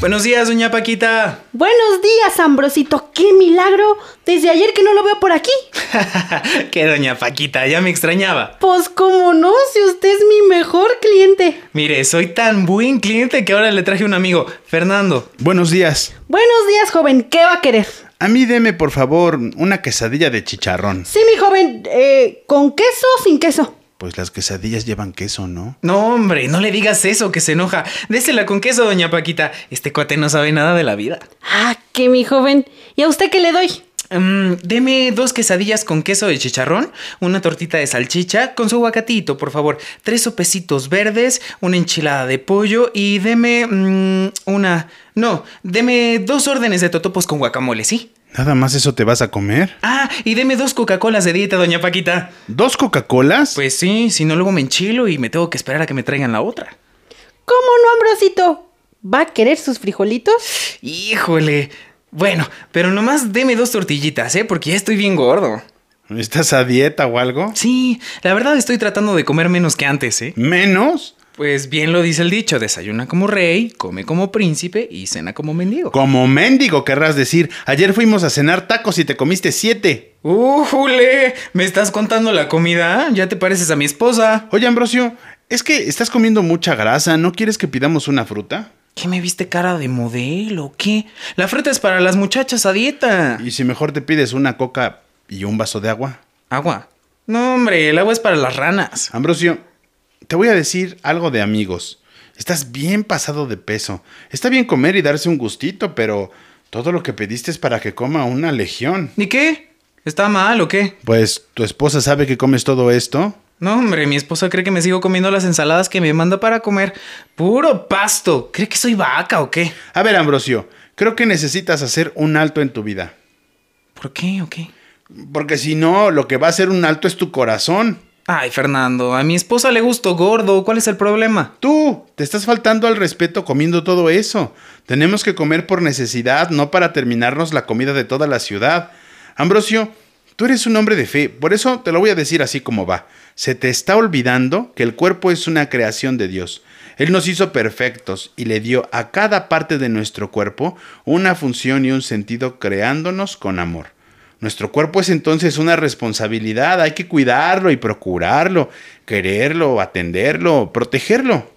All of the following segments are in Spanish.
Buenos días, doña Paquita. Buenos días, Ambrosito. ¡Qué milagro! Desde ayer que no lo veo por aquí. ¿Qué, doña Paquita? Ya me extrañaba. Pues cómo no, si usted es mi mejor cliente. Mire, soy tan buen cliente que ahora le traje un amigo, Fernando. Buenos días. Buenos días, joven. ¿Qué va a querer? A mí deme, por favor, una quesadilla de chicharrón. Sí, mi joven. Eh, ¿Con queso o sin queso? Pues las quesadillas llevan queso, ¿no? No, hombre, no le digas eso, que se enoja. Désela con queso, doña Paquita. Este cuate no sabe nada de la vida. Ah, que mi joven. ¿Y a usted qué le doy? Mm, deme dos quesadillas con queso de chicharrón, una tortita de salchicha con su aguacatito, por favor, tres sopecitos verdes, una enchilada de pollo y deme mm, una... No, deme dos órdenes de totopos con guacamole, ¿sí? ¿Nada más eso te vas a comer? Ah, y deme dos Coca-Colas de dieta, doña Paquita. ¿Dos Coca-Colas? Pues sí, si no luego me enchilo y me tengo que esperar a que me traigan la otra. ¿Cómo no, Ambrosito? ¿Va a querer sus frijolitos? Híjole. Bueno, pero nomás deme dos tortillitas, ¿eh? Porque ya estoy bien gordo. ¿Estás a dieta o algo? Sí, la verdad estoy tratando de comer menos que antes, ¿eh? ¿Menos? Pues bien lo dice el dicho, desayuna como rey, come como príncipe y cena como mendigo. Como mendigo, querrás decir. Ayer fuimos a cenar tacos y te comiste siete. ¡Ujule! ¿Me estás contando la comida? Ya te pareces a mi esposa. Oye, Ambrosio, es que estás comiendo mucha grasa. ¿No quieres que pidamos una fruta? ¿Qué me viste cara de modelo? ¿Qué? La fruta es para las muchachas a dieta. ¿Y si mejor te pides una coca y un vaso de agua? ¿Agua? No, hombre, el agua es para las ranas. Ambrosio, te voy a decir algo de amigos. Estás bien pasado de peso. Está bien comer y darse un gustito, pero todo lo que pediste es para que coma una legión. ¿Y qué? ¿Está mal o qué? Pues, ¿tu esposa sabe que comes todo esto? No, hombre, mi esposa cree que me sigo comiendo las ensaladas que me manda para comer. Puro pasto. ¿Cree que soy vaca o qué? A ver, Ambrosio, creo que necesitas hacer un alto en tu vida. ¿Por qué o qué? Porque si no, lo que va a hacer un alto es tu corazón. Ay, Fernando, a mi esposa le gusto gordo. ¿Cuál es el problema? Tú, te estás faltando al respeto comiendo todo eso. Tenemos que comer por necesidad, no para terminarnos la comida de toda la ciudad. Ambrosio, tú eres un hombre de fe, por eso te lo voy a decir así como va. Se te está olvidando que el cuerpo es una creación de Dios. Él nos hizo perfectos y le dio a cada parte de nuestro cuerpo una función y un sentido creándonos con amor. Nuestro cuerpo es entonces una responsabilidad, hay que cuidarlo y procurarlo, quererlo, atenderlo, protegerlo.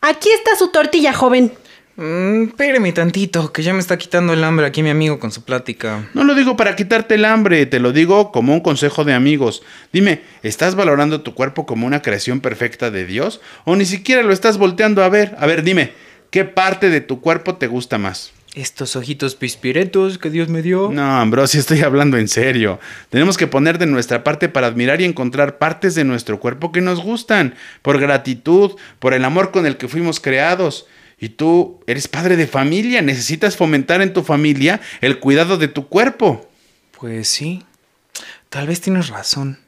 Aquí está su tortilla, joven. Mm, espéreme tantito, que ya me está quitando el hambre aquí mi amigo con su plática. No lo digo para quitarte el hambre, te lo digo como un consejo de amigos. Dime, ¿estás valorando tu cuerpo como una creación perfecta de Dios? ¿O ni siquiera lo estás volteando a ver? A ver, dime, ¿qué parte de tu cuerpo te gusta más? Estos ojitos pispiretos que Dios me dio. No, Ambrosio, estoy hablando en serio. Tenemos que poner de nuestra parte para admirar y encontrar partes de nuestro cuerpo que nos gustan, por gratitud, por el amor con el que fuimos creados. Y tú eres padre de familia, necesitas fomentar en tu familia el cuidado de tu cuerpo. Pues sí, tal vez tienes razón.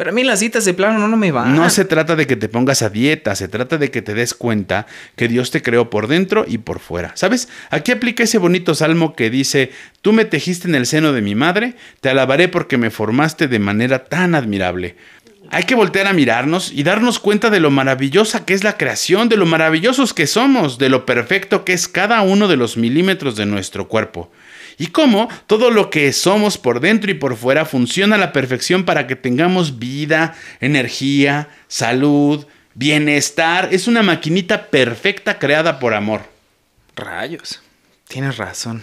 Pero a mí las citas de plano no, no me van. No se trata de que te pongas a dieta, se trata de que te des cuenta que Dios te creó por dentro y por fuera. ¿Sabes? Aquí aplica ese bonito salmo que dice, tú me tejiste en el seno de mi madre, te alabaré porque me formaste de manera tan admirable. Hay que voltear a mirarnos y darnos cuenta de lo maravillosa que es la creación, de lo maravillosos que somos, de lo perfecto que es cada uno de los milímetros de nuestro cuerpo. Y cómo todo lo que somos por dentro y por fuera funciona a la perfección para que tengamos vida, energía, salud, bienestar. Es una maquinita perfecta creada por amor. Rayos, tienes razón.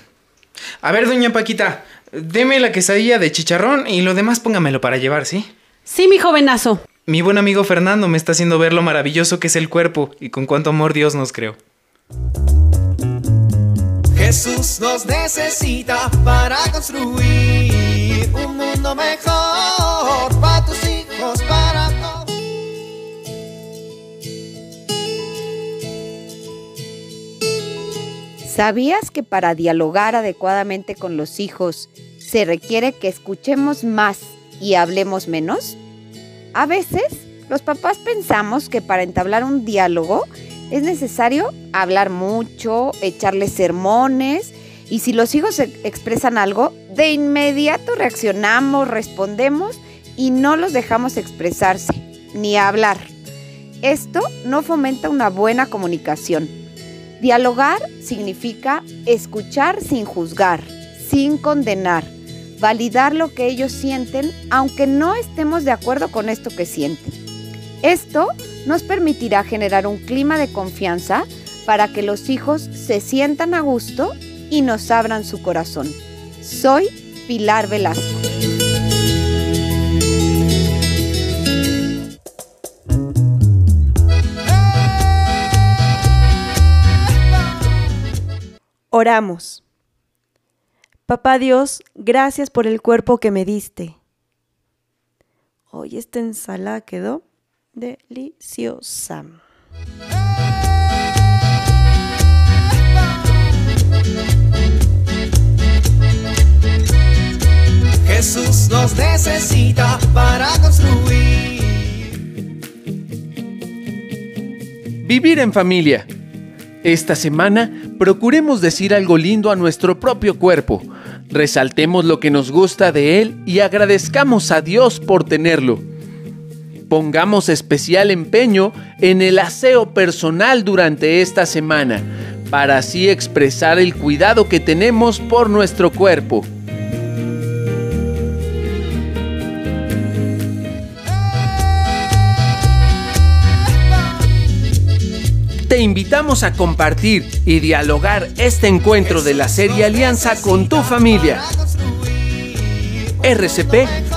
A ver, doña Paquita, deme la quesadilla de chicharrón y lo demás póngamelo para llevar, ¿sí? Sí, mi jovenazo. Mi buen amigo Fernando me está haciendo ver lo maravilloso que es el cuerpo y con cuánto amor Dios nos creó. Jesús nos necesita para construir un mundo mejor para tus hijos, para todos. ¿Sabías que para dialogar adecuadamente con los hijos se requiere que escuchemos más y hablemos menos? A veces los papás pensamos que para entablar un diálogo es necesario hablar mucho, echarles sermones y si los hijos e- expresan algo, de inmediato reaccionamos, respondemos y no los dejamos expresarse ni hablar. Esto no fomenta una buena comunicación. Dialogar significa escuchar sin juzgar, sin condenar, validar lo que ellos sienten aunque no estemos de acuerdo con esto que sienten. Esto nos permitirá generar un clima de confianza para que los hijos se sientan a gusto y nos abran su corazón. Soy Pilar Velasco. Oramos. Papá Dios, gracias por el cuerpo que me diste. Hoy esta ensalada quedó deliciosa. Jesús nos necesita para construir. Vivir en familia. Esta semana procuremos decir algo lindo a nuestro propio cuerpo. Resaltemos lo que nos gusta de él y agradezcamos a Dios por tenerlo. Pongamos especial empeño en el aseo personal durante esta semana, para así expresar el cuidado que tenemos por nuestro cuerpo. Te invitamos a compartir y dialogar este encuentro de la serie Alianza con tu familia. RCP